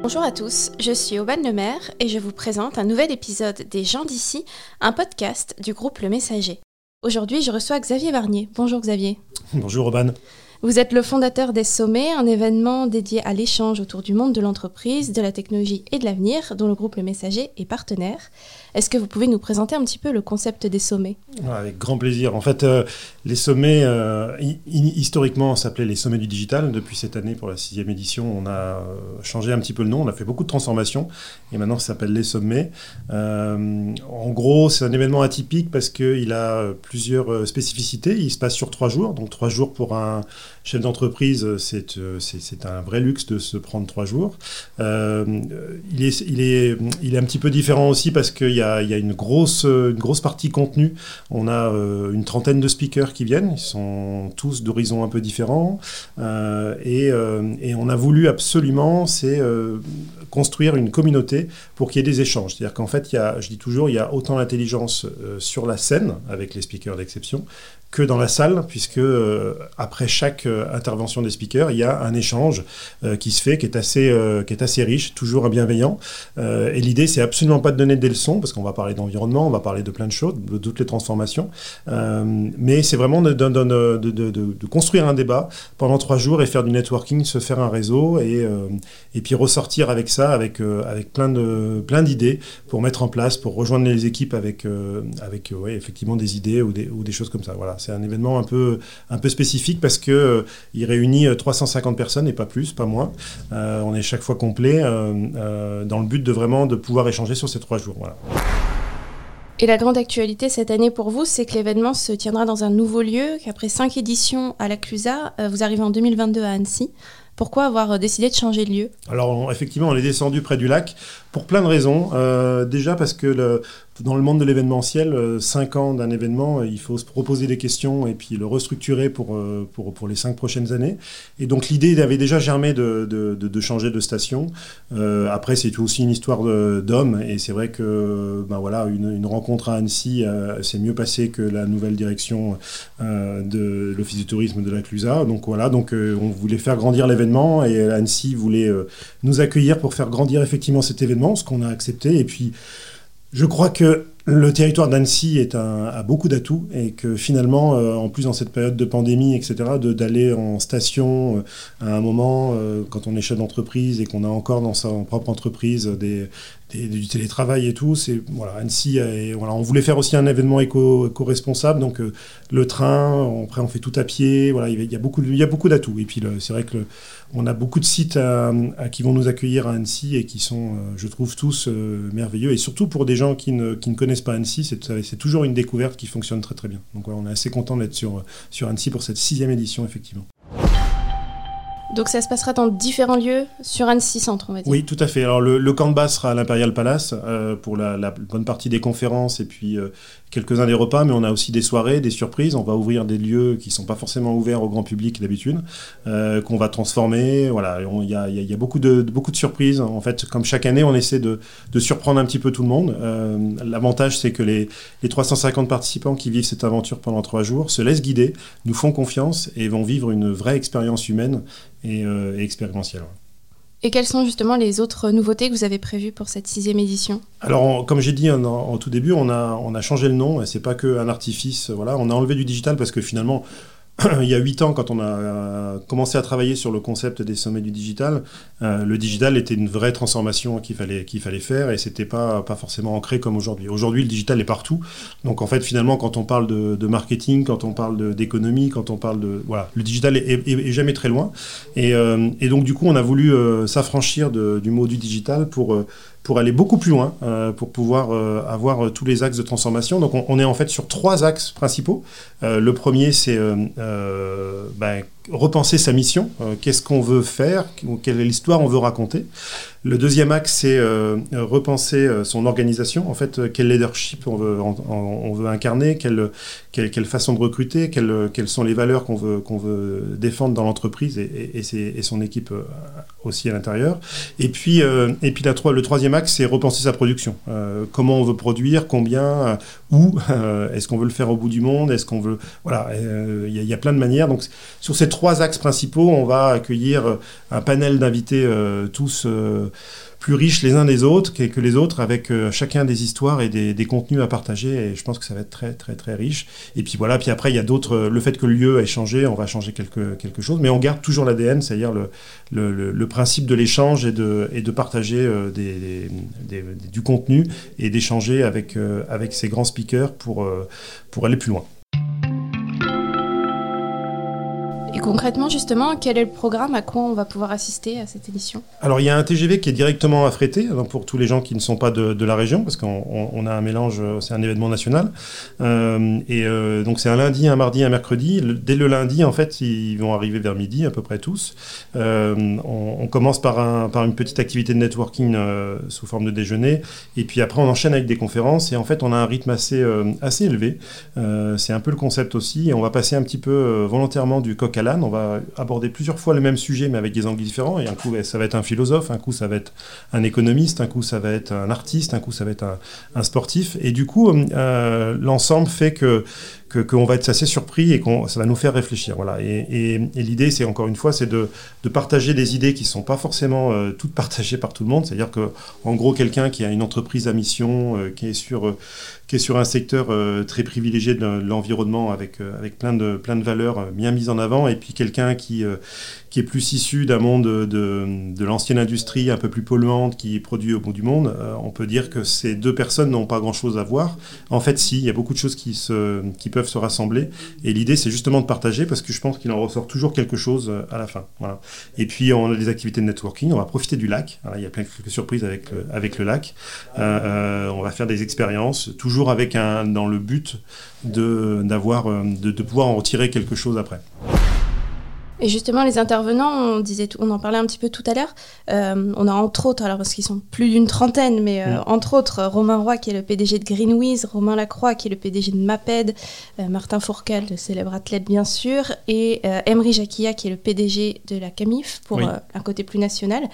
Bonjour à tous, je suis Aubane Lemaire et je vous présente un nouvel épisode des gens d'ici, un podcast du groupe Le Messager. Aujourd'hui, je reçois Xavier Varnier. Bonjour Xavier. Bonjour Aubane. Vous êtes le fondateur des Sommets, un événement dédié à l'échange autour du monde de l'entreprise, de la technologie et de l'avenir, dont le groupe Le Messager est partenaire. Est-ce que vous pouvez nous présenter un petit peu le concept des sommets? Avec grand plaisir. En fait, euh, les sommets, euh, historiquement, s'appelaient les sommets du digital. Depuis cette année, pour la sixième édition, on a euh, changé un petit peu le nom. On a fait beaucoup de transformations et maintenant, ça s'appelle les sommets. en gros, c'est un événement atypique parce qu'il a plusieurs spécificités. Il se passe sur trois jours. Donc, trois jours pour un chef d'entreprise, c'est un vrai luxe de se prendre trois jours. il, est, il, est, il est un petit peu différent aussi parce qu'il y a, une, grosse, une grosse partie contenu. On a euh, une trentaine de speakers qui viennent. Ils sont tous d'horizons un peu différents. Euh, euh, et, on a voulu absolument, c'est construire une communauté pour qu'il y ait des échanges. C'est-à-dire qu'en fait, il y a, je dis toujours, il y a autant d'intelligence sur la scène, avec les speakers d'exception, que dans la salle, puisque euh, après chaque euh, intervention des speakers, il y a un échange euh, qui se fait, qui est assez, qui est assez riche, toujours bienveillant. et l'idée, c'est absolument pas de donner des leçons, parce qu'on va parler d'environnement, on va parler de plein de choses, de toutes les transformations, mais c'est vraiment de, de, de, de, construire un débat pendant trois jours et faire du networking, se faire un réseau, et, et puis ressortir avec ça, avec, avec plein de plein d'idées pour mettre en place, pour rejoindre les équipes avec, avec ouais, effectivement des idées ou des, ou des choses comme ça. Voilà c'est un événement un peu, un peu spécifique parce qu'il euh, réunit 350 euh, personnes et pas plus, pas moins. Euh, on est chaque fois complet dans le but de vraiment pouvoir échanger sur ces trois jours. Et la grande actualité cette année pour vous, c'est que l'événement se tiendra dans un nouveau lieu, qu'après cinq éditions à la Clusa, vous arrivez en 2022 à Annecy. Pourquoi avoir décidé de changer de lieu? Alors effectivement, on est descendu près du lac pour plein de raisons. déjà parce que dans le monde de l'événementiel, euh, cinq ans d'un événement, euh, il faut se proposer des questions et puis le restructurer pour, euh, pour, pour les cinq prochaines années. Et donc l'idée avait déjà germé de, de, de, changer de station. après, c'est aussi une histoire d'hommes et c'est vrai que ben voilà, une, rencontre à Annecy s'est mieux passée que la nouvelle direction de l'Office du tourisme de la. Donc voilà, donc on voulait faire grandir l'événement et Annecy voulait nous accueillir pour faire grandir effectivement cet événement, ce qu'on a accepté. Et puis je crois que le territoire d'Annecy a beaucoup d'atouts et que finalement, euh, en plus dans cette période de pandémie, etc., d'aller en station euh, à un moment, euh, quand on est chef d'entreprise et qu'on a encore dans sa propre entreprise du télétravail et tout. C'est voilà, Annecy. Et, on voulait faire aussi un événement éco, éco-responsable, donc le train. Après, on fait tout à pied. Voilà, il y a beaucoup, il y a beaucoup d'atouts. Et puis, c'est vrai que on a beaucoup de sites qui vont nous accueillir à Annecy et qui sont, je trouve, tous merveilleux. Et surtout pour des gens qui ne, qui ne connaissent pas Annecy, c'est toujours une découverte qui fonctionne très très bien. Donc, voilà, on est assez content d'être sur sur Annecy pour cette sixième édition, effectivement. Donc ça se passera dans différents lieux sur Annecy Centre, on va dire. Oui, tout à fait. Alors le, camp de base sera à l'Imperial Palace euh, pour la, bonne partie des conférences et puis euh, quelques-uns des repas, mais on a aussi des soirées, des surprises. On va ouvrir des lieux qui ne sont pas forcément ouverts au grand public d'habitude, euh, qu'on va transformer. Voilà, il y a, beaucoup, de, beaucoup de surprises. En fait, comme chaque année, on essaie de, surprendre un petit peu tout le monde. L'avantage, c'est que les, les 350 participants qui vivent cette aventure pendant trois jours se laissent guider, nous font confiance et vont vivre une vraie expérience humaine et, euh, expérientiel. Et quelles sont justement les autres nouveautés que vous avez prévues pour cette sixième édition? Alors, comme j'ai dit en, tout début, on a, on a changé le nom. Et c'est pas qu'un artifice. Voilà, on a enlevé du digital parce que finalement, il y a huit ans, quand on a euh, commencé à travailler sur le concept des sommets du digital, euh, le digital était une vraie transformation qu'il fallait, qu'il fallait faire et c'était pas, pas forcément ancré comme aujourd'hui. Aujourd'hui, le digital est partout. Donc, en fait, finalement, quand on parle de, marketing, quand on parle d'économie, quand on parle de. Voilà, le digital est, jamais très loin. Euh, et, donc, du coup, on a voulu s'affranchir du mot du digital pour pour aller beaucoup plus loin, euh, pour pouvoir euh, avoir euh, tous les axes de transformation. Donc on, est en fait sur trois axes principaux. le premier, c'est ben, repenser sa mission, qu'est-ce qu'on veut faire, quelle est l'histoire? On veut raconter. Le deuxième axe, c'est repenser son organisation. En fait, quel leadership on veut, on, veut incarner, quelle, quelle, façon de recruter, quelles, quelles sont les valeurs qu'on veut, qu'on veut défendre dans l'entreprise et, et, et, son équipe aussi à l'intérieur? Et puis, et puis la, le troisième axe, c'est repenser sa production. comment on veut produire, combien, où, est-ce qu'on veut le faire au bout du monde, est-ce qu'on veut... Voilà, il y, a plein de manières. Donc sur ces trois axes principaux, on va accueillir un panel d'invités tous plus riches les uns des autres que, les autres, avec euh, chacun des histoires et des, des, contenus à partager. Et je pense que ça va être très, très, très riche. Et puis voilà, puis après, il y a d'autres. Euh, le fait que le lieu ait changé, on va changer quelque, quelque chose. Mais on garde toujours l'ADN, c'est-à-dire le, le, le, principe de l'échange et de, et de partager euh, des, des, du contenu et d'échanger avec, avec ces grands speakers pour, pour aller plus loin. Et concrètement, justement, quel est le programme À quoi on va pouvoir assister à cette édition? Alors, il y a un TGV qui est directement affrété donc pour tous les gens qui ne sont pas de, la région, parce qu'on a un mélange, c'est un événement national. Euh, et euh, donc, c'est un lundi, un mardi, un mercredi. dès le lundi, en fait, ils vont arriver vers midi, à peu près tous. Euh, on, commence par, un, par une petite activité de networking euh, sous forme de déjeuner. Et puis après, on enchaîne avec des conférences. Et en fait, on a un rythme assez, euh, élevé. c'est un peu le concept aussi. On va passer un petit peu volontairement du coq on va aborder plusieurs fois le même sujet, mais avec des angles différents. Et un coup, ça va être un philosophe, un coup, ça va être un économiste, un coup, ça va être un artiste, un coup, ça va être un, sportif. Et du coup, euh, l'ensemble fait que qu'on va être assez surpris et que ça va nous faire réfléchir. Voilà. Et, l'idée, c'est encore une fois, c'est de, partager des idées qui ne sont pas forcément euh, toutes partagées par tout le monde. C'est-à-dire que, en gros, quelqu'un qui a une entreprise à mission, euh, qui est sur qui est sur un secteur euh, très privilégié de l'environnement avec, euh, avec plein, de, plein de valeurs euh, bien mises en avant, et puis quelqu'un qui, qui est plus issu d'un monde de, de, l'ancienne industrie un peu plus polluante qui produit au bout du monde, on peut dire que ces deux personnes n'ont pas grand-chose à voir. En fait, si, il y a beaucoup de choses qui, se, qui peuvent se rassembler, et l'idée, c'est justement de partager, parce que je pense qu'il en ressort toujours quelque chose à la fin. Et puis, on a des activités de networking, on va profiter du lac, il y a plein de surprises avec le, avec le lac, on va faire des expériences, toujours avec un, dans le but de, d'avoir, euh, de pouvoir en retirer quelque chose après. Et justement, les intervenants, on, disait, on en parlait un petit peu tout à l'heure. Euh, on a entre autres, alors parce qu'ils sont plus d'une trentaine, mais euh, mm. entre autres, Romain Roy qui est le PDG de Greenwiz, Romain Lacroix qui est le PDG de MAPED, Martin Fourcal, le célèbre athlète bien sûr, et Emery Jacquilla qui est le PDG de la CAMIF pour un côté plus national.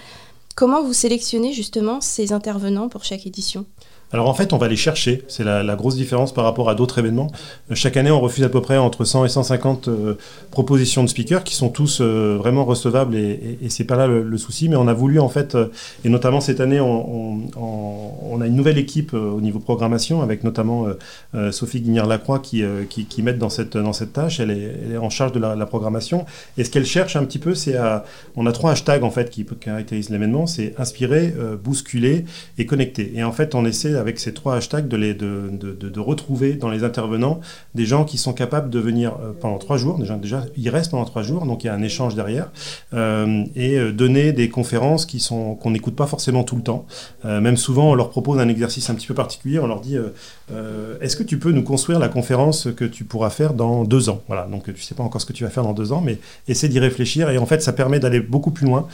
Comment vous sélectionnez justement ces intervenants pour chaque édition? Alors en fait, on va les chercher. C'est la, grosse différence par rapport à d'autres événements. Euh, chaque année, on refuse à peu près entre 100 et 150 euh, propositions de speakers qui sont tous euh, vraiment recevables et, et, c'est pas là le, souci. Mais on a voulu en fait, et notamment cette année, on, a une nouvelle équipe au niveau programmation avec notamment Sophie Guignard-Lacroix qui, qui, dans cette, dans cette tâche. Elle est, elle est en charge de la, programmation. Et ce qu'elle cherche un petit peu, c'est à... On a trois hashtags en fait qui caractérisent l'événement. C'est inspirer, bousculer et connecter. Et en fait, on essaie avec ces trois hashtags de, les, de, de, de, retrouver dans les intervenants des gens qui sont capables de venir euh, pendant trois jours. Déjà, ils restent pendant trois jours, donc il y a un échange derrière. Euh, et euh, donner des conférences qu'on n'écoute pas forcément tout le temps. même souvent, on leur propose un exercice un petit peu particulier. On leur dit Est-ce que tu peux nous construire la conférence que tu pourras faire dans deux ans? Voilà, donc tu sais pas encore ce que tu vas faire dans deux ans, mais essaie d'y réfléchir. Et en fait, ça permet d'aller beaucoup plus loin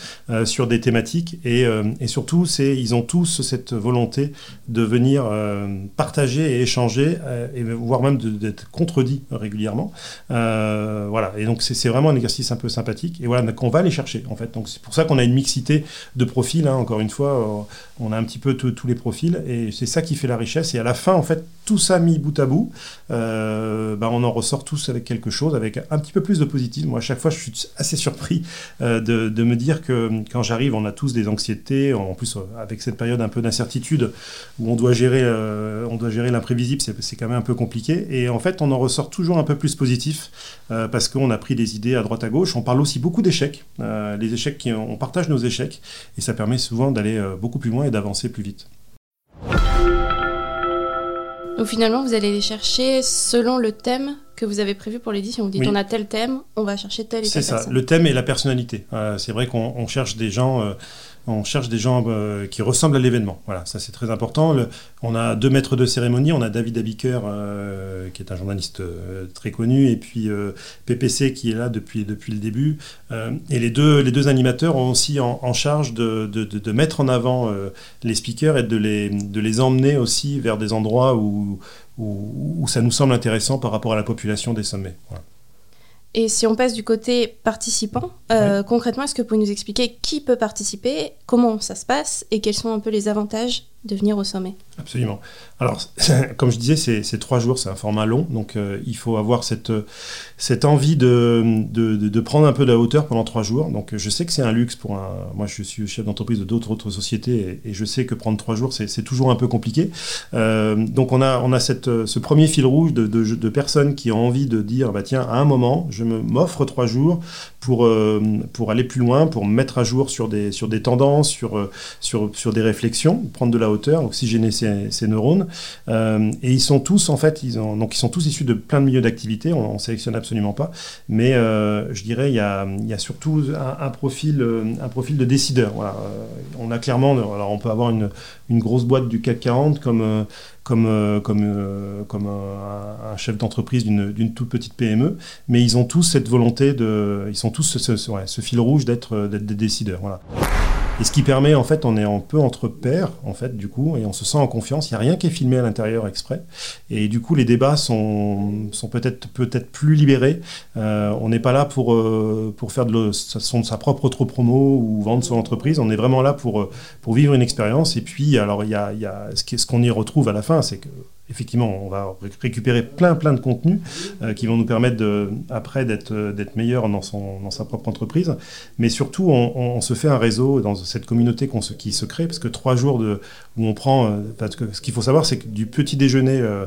sur des thématiques. Et, et surtout, ils ont tous cette volonté de venir euh, partager et échanger, euh, et voire même d'être contredit régulièrement. Euh, voilà, et donc c'est vraiment un exercice un peu sympathique, et voilà, qu'on va aller chercher en fait. Donc c'est pour ça qu'on a une mixité de profils, hein. encore une fois, on a un petit peu tous les profils, et c'est ça qui fait la richesse, et à la fin, en fait, tout ça mis bout à bout, bah, on en ressort tous avec quelque chose, avec un petit peu plus de positif. Moi, à chaque fois, je suis assez surpris de, de, me dire que quand j'arrive, on a tous des anxiétés, en plus avec cette période un peu d'incertitude où on doit gérer, euh, on doit gérer l'imprévisible, c'est quand même un peu compliqué. Et en fait, on en ressort toujours un peu plus positif euh, parce qu'on a pris des idées à droite à gauche. On parle aussi beaucoup d'échecs, euh, les échecs qui, on partage nos échecs et ça permet souvent d'aller beaucoup plus loin et d'avancer plus vite. Donc finalement, vous allez les chercher selon le thème que vous avez prévu pour l'édition. Vous dites on a tel thème, on va chercher tel et tel. C'est ça, le thème et la personnalité. c'est vrai qu'on cherche des gens on cherche des gens euh, qui ressemblent à l'événement. Voilà, ça c'est très important. on a deux maîtres de cérémonie. On a David Abiker, euh, qui est un journaliste euh, très connu, et puis PPC qui est là depuis, depuis le début. et les deux, les deux animateurs ont aussi en, charge de, de, mettre en avant les speakers et de les, de les emmener aussi vers des endroits où, où, ça nous semble intéressant par rapport à la population des sommets. Et si on passe du côté participant, euh, concrètement, est-ce que vous pouvez nous expliquer qui peut participer, comment ça se passe et quels sont un peu les avantages de venir au sommet? Absolument. Alors, comme je disais, c'est trois jours, c'est un format long, donc euh, il faut avoir cette, cette envie de, de, de, prendre un peu de la hauteur pendant trois jours. Donc, je sais que c'est un luxe pour un. Moi, je suis chef d'entreprise de d'autres autres sociétés et, je sais que prendre trois jours, c'est toujours un peu compliqué. Euh, donc, on a, on a cette, ce premier fil rouge de, de, personnes qui ont envie de dire bah, tiens, à un moment, je m'offre trois jours pour, euh, pour aller plus loin, pour me mettre à jour sur des, sur des tendances, sur, sur, sur des réflexions, prendre de la hauteur, oxygéner ces, neurones. Euh, et ils sont tous, en fait, ils, ont, donc ils sont tous issus de plein de milieux d'activité, on ne sélectionne absolument pas, mais euh, je dirais il y a, il y a surtout un, profil, un profil de décideur. Voilà. on a clairement, alors on peut avoir une, une grosse boîte du CAC 40 comme comme, comme, comme un, chef d'entreprise d'une toute petite PME, mais ils ont tous cette volonté de, ils sont tous ce, ce fil rouge d'être des décideurs. Voilà. Et ce qui permet, en fait, on est un peu entre pairs, en fait, du coup, et on se sent en confiance. Il n'y a rien qui est filmé à l'intérieur exprès. Et du coup, les débats sont, peut-être peut plus libérés. Euh, on n'est pas là pour, euh, faire de, sa propre auto-promo ou vendre son entreprise. On est vraiment là pour, pour vivre une expérience. Et puis, alors, il y a ce qu'on y retrouve à la fin, c'est que effectivement, on va récupérer plein, plein de contenus euh, qui vont nous permettre après d'être, d'être meilleur dans, sa propre entreprise. Mais surtout, on, se fait un réseau dans cette communauté qui se crée, parce que trois jours où on prend. Euh, parce que ce qu'il faut savoir, c'est que du petit déjeuner euh,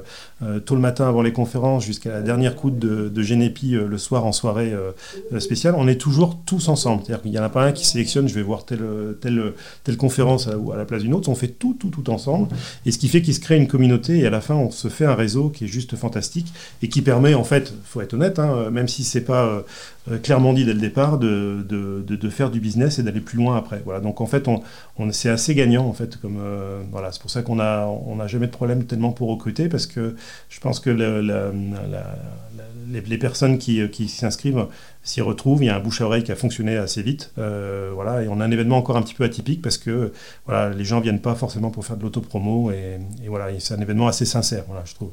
tôt le matin avant les conférences jusqu'à la dernière coupe de, de Génépi le soir en soirée spéciale, on est toujours tous ensemble. C'est-à-dire qu'il n'y en a pas un qui sélectionne, je vais voir telle, telle, telle conférence à, la place d'une autre. On fait tout, tout, tout ensemble. Et ce qui fait qu'il se crée une communauté et à la fin, on se fait un réseau qui est juste fantastique et qui permet, en fait, faut être honnête, hein, même si c'est pas euh, euh, clairement dit dès le départ, de, de, faire du business et d'aller plus loin après. Voilà. Donc en fait, on, c'est assez gagnant en fait. Comme euh, voilà, c'est pour ça qu'on a on n'a jamais de problème tellement pour recruter parce que je pense que les, personnes qui, qui s'inscrivent s'y retrouvent. Il y a un bouche à oreille qui a fonctionné assez vite. voilà, et on a un événement encore un petit peu atypique parce que voilà, les gens viennent pas forcément pour faire de l'autopromo et, et voilà, c'est un événement assez sincère, voilà, je trouve.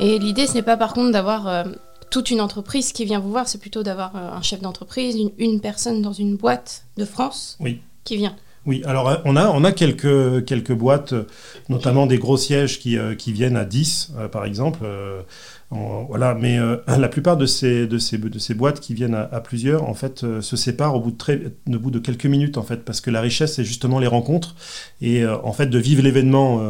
Et l'idée, ce n'est pas par contre d'avoir euh, toute une entreprise qui vient vous voir, c'est plutôt d'avoir euh, un chef d'entreprise, une, personne dans une boîte de France qui vient. Oui, alors euh, on a, on a quelques, quelques boîtes, notamment des gros sièges qui, qui viennent à 10, par exemple voilà, mais euh, la plupart de ces, de, ces, de ces boîtes qui viennent à, plusieurs, en fait, euh, se séparent au bout de, très, au bout de quelques minutes, en fait, parce que la richesse, c'est justement les rencontres. Et euh, en fait, de vivre l'événement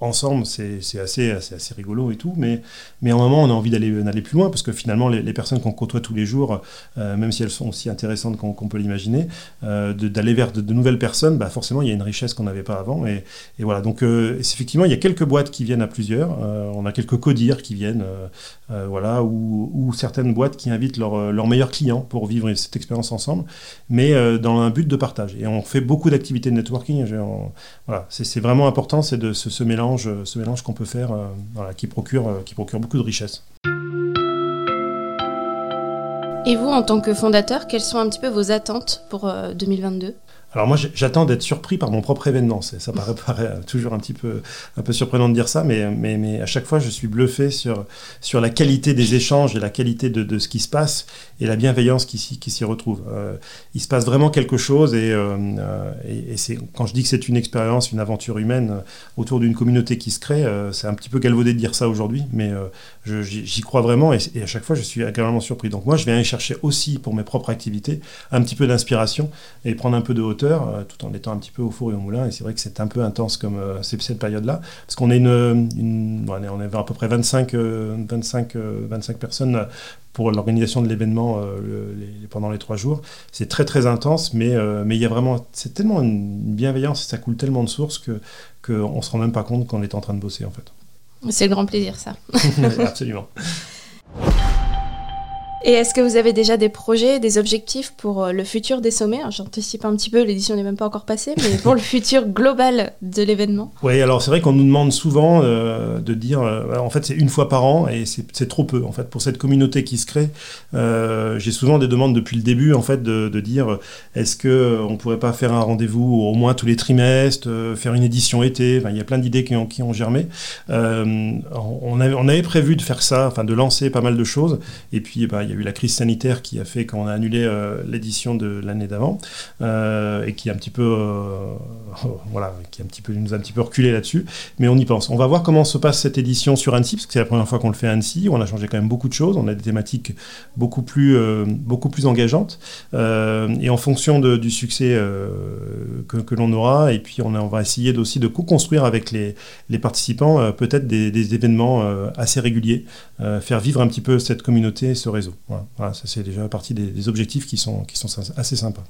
ensemble, c'est assez, assez, assez, rigolo et tout. Mais, mais à un moment, on a envie d'aller plus loin, parce que finalement, les, personnes qu'on côtoie tous les jours, même si elles sont aussi intéressantes qu'on peut l'imaginer, d'aller vers de, nouvelles personnes, bah, forcément, il y a une richesse qu'on n'avait pas avant. Et, et, voilà, donc effectivement, il y a quelques boîtes qui viennent à plusieurs. on a quelques codires qui viennent. Euh, voilà, ou, certaines boîtes qui invitent euh, leurs meilleurs clients pour vivre cette expérience ensemble, mais euh, dans un but de partage. Et on fait beaucoup d'activités de networking. voilà, c'est vraiment important, c'est de ce, mélange, ce mélange qu'on peut faire, qui procure, qui procure beaucoup de richesse. Et vous, en tant que fondateur, quelles sont un petit peu vos attentes pour 2022 alors moi, j'attends d'être surpris par mon propre événement. Ça paraît, paraît, toujours un petit peu, un peu surprenant de dire ça, mais, mais, mais, à chaque fois, je suis bluffé sur, sur la qualité des échanges et la qualité de, de ce qui se passe et la bienveillance qui, qui s'y retrouve. Euh, il se passe vraiment quelque chose et, euh, et, c'est quand je dis que c'est une expérience, une aventure humaine autour d'une communauté qui se crée, euh, c'est un petit peu galvaudé de dire ça aujourd'hui, mais j'y crois vraiment et, à chaque fois, je suis agréablement surpris. Donc moi, je viens aller chercher aussi pour mes propres activités un petit peu d'inspiration et prendre un peu de hauteur euh, tout en étant un petit peu au four et au moulin. Et c'est vrai que c'est un peu intense comme euh, cette période-là, parce qu'on est une, on est à peu près 25, 25, 25 personnes pour l'organisation de l'événement euh, pendant les trois jours. C'est très très intense, mais mais il y a vraiment, c'est tellement une bienveillance, ça coule tellement de sources que qu'on se rend même pas compte qu'on est en train de bosser en fait. C'est le grand plaisir ça. Absolument. Et est-ce que vous avez déjà des projets, des objectifs pour euh, le futur des sommets? J'anticipe un petit peu, l'édition n'est même pas encore passée, mais pour le futur global de l'événement Oui, alors c'est vrai qu'on nous demande souvent euh, de dire, euh, en fait c'est une fois par an et c'est trop peu. En fait, pour cette communauté qui se crée, j'ai souvent des demandes depuis le début en fait de, dire, est-ce qu'on ne pourrait pas faire un rendez-vous au moins tous les trimestres, faire une édition été? Il y a plein d'idées qui ont, germé. on, avait, on, prévu de faire ça, enfin de lancer pas mal de choses, et puis bah, il y a eu la crise sanitaire qui a fait qu'on a annulé l'édition de l'année d'avant et qui a un petit peu, voilà, qui a un petit peu, nous a un petit peu reculé là-dessus. Mais on y pense. On va voir comment se passe cette édition sur Annecy, parce que c'est la première fois qu'on le fait à Annecy. On a changé quand même beaucoup de choses. On a des thématiques beaucoup plus, beaucoup plus engageantes. et en fonction du succès que, l'on aura, et puis on, va essayer aussi de co-construire avec les, participants peut-être des, événements assez réguliers, faire vivre un petit peu cette communauté, ce réseau. Voilà, ça c'est déjà partie des, objectifs qui sont, assez sympas.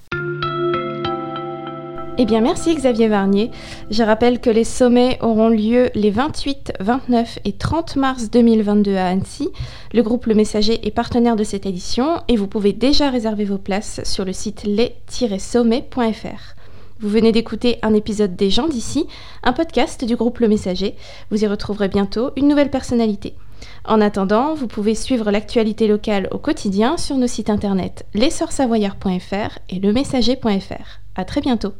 Eh bien, merci Xavier Varnier. Je rappelle que les sommets auront lieu les 28, 29 et 30 mars 2022 à Annecy. Le groupe Le Messager est partenaire de cette édition et vous pouvez déjà réserver vos places sur le site les-sommets.fr. Vous venez d'écouter un épisode des gens d'ici, un podcast du groupe Le Messager. Vous y retrouverez bientôt une nouvelle personnalité. En attendant, vous pouvez suivre l'actualité locale au quotidien sur nos sites internet lessortsavoyards.fr et lemessager.fr. À très bientôt.